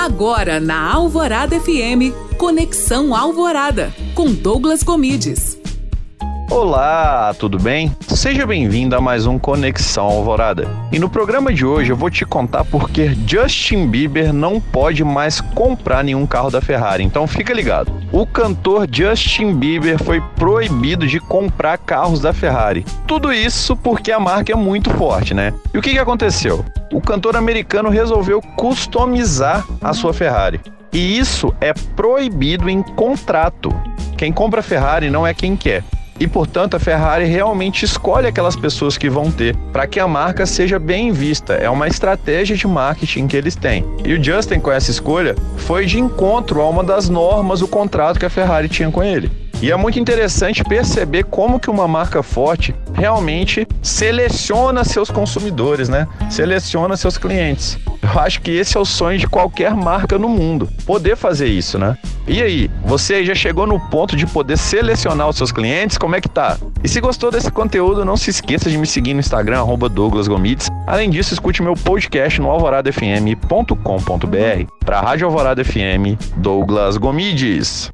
Agora na Alvorada FM, Conexão Alvorada, com Douglas Comides. Olá, tudo bem? Seja bem-vindo a mais um Conexão Alvorada. E no programa de hoje eu vou te contar por que Justin Bieber não pode mais comprar nenhum carro da Ferrari. Então fica ligado. O cantor Justin Bieber foi proibido de comprar carros da Ferrari. Tudo isso porque a marca é muito forte, né? E o que, que aconteceu? O cantor americano resolveu customizar a sua Ferrari. E isso é proibido em contrato. Quem compra Ferrari não é quem quer e, portanto, a Ferrari realmente escolhe aquelas pessoas que vão ter para que a marca seja bem vista. É uma estratégia de marketing que eles têm. E o Justin, com essa escolha, foi de encontro a uma das normas do contrato que a Ferrari tinha com ele. E é muito interessante perceber como que uma marca forte realmente seleciona seus consumidores, né? Seleciona seus clientes. Eu acho que esse é o sonho de qualquer marca no mundo, poder fazer isso, né? E aí, você já chegou no ponto de poder selecionar os seus clientes? Como é que tá? E se gostou desse conteúdo, não se esqueça de me seguir no Instagram, Douglas Gomides. Além disso, escute meu podcast no alvoradafm.com.br. Para a Rádio Alvorada FM, Douglas Gomides.